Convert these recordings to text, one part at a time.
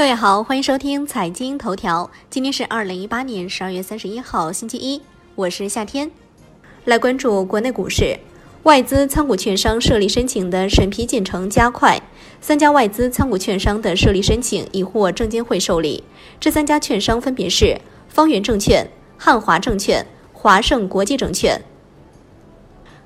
各位好，欢迎收听财经头条。今天是二零一八年十二月三十一号，星期一，我是夏天。来关注国内股市，外资参股券商设立申请的审批进程加快，三家外资参股券商的设立申请已获证监会受理。这三家券商分别是方圆证券、汉华证券、华盛国际证券。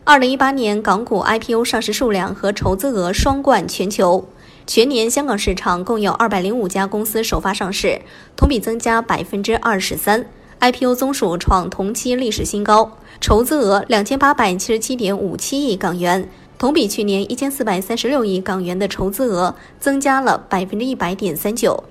二零一八年港股 IPO 上市数量和筹资额双冠全球。全年香港市场共有二百零五家公司首发上市，同比增加百分之二十三，IPO 宗数创同期历史新高，筹资额两千八百七十七点五七亿港元，同比去年一千四百三十六亿港元的筹资额增加了百分之一百点三九。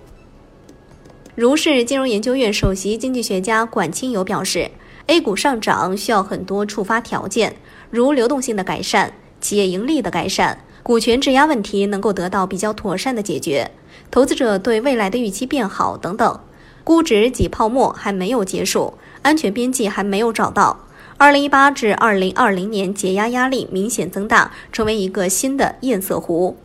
如是金融研究院首席经济学家管清友表示，A 股上涨需要很多触发条件，如流动性的改善、企业盈利的改善。股权质押问题能够得到比较妥善的解决，投资者对未来的预期变好等等，估值挤泡沫还没有结束，安全边际还没有找到。二零一八至二零二零年解压压力明显增大，成为一个新的堰塞湖。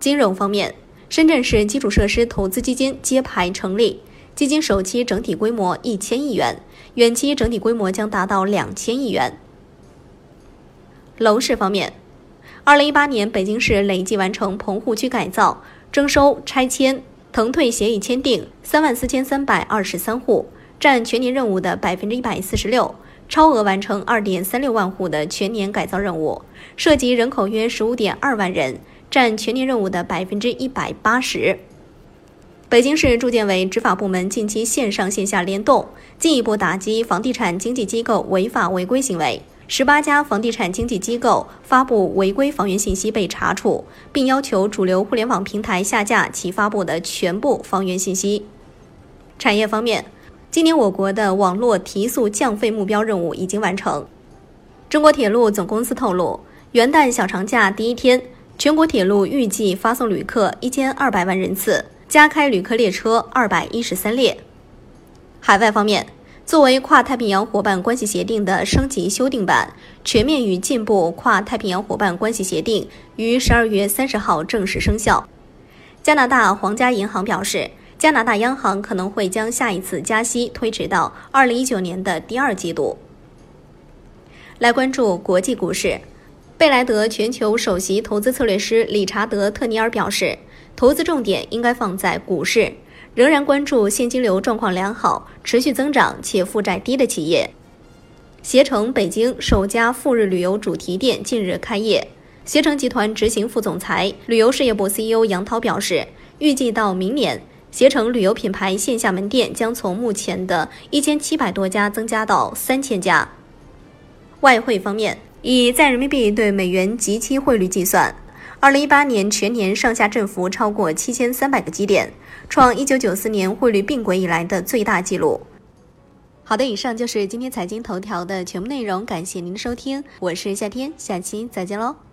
金融方面，深圳市基础设施投资基金揭牌成立，基金首期整体规模一千亿元，远期整体规模将达到两千亿元。楼市方面。二零一八年，北京市累计完成棚户区改造、征收、拆迁、腾退协议签订三万四千三百二十三户，占全年任务的百分之一百四十六，超额完成二点三六万户的全年改造任务，涉及人口约十五点二万人，占全年任务的百分之一百八十。北京市住建委执法部门近期线上线下联动，进一步打击房地产经纪机构违法违规行为。十八家房地产经纪机构发布违规房源信息被查处，并要求主流互联网平台下架其发布的全部房源信息。产业方面，今年我国的网络提速降费目标任务已经完成。中国铁路总公司透露，元旦小长假第一天，全国铁路预计发送旅客一千二百万人次，加开旅客列车二百一十三列。海外方面。作为跨太平洋伙伴关系协定的升级修订版，《全面与进步跨太平洋伙伴关系协定》于十二月三十号正式生效。加拿大皇家银行表示，加拿大央行可能会将下一次加息推迟到二零一九年的第二季度。来关注国际股市，贝莱德全球首席投资策略师理查德·特尼尔表示，投资重点应该放在股市。仍然关注现金流状况良好、持续增长且负债低的企业。携程北京首家赴日旅游主题店近日开业。携程集团执行副总裁、旅游事业部 CEO 杨涛表示，预计到明年，携程旅游品牌线下门店将从目前的一千七百多家增加到三千家。外汇方面，以在人民币对美元即期汇率计算。二零一八年全年上下振幅超过七千三百个基点，创一九九四年汇率并轨以来的最大纪录。好的，以上就是今天财经头条的全部内容，感谢您的收听，我是夏天，下期再见喽。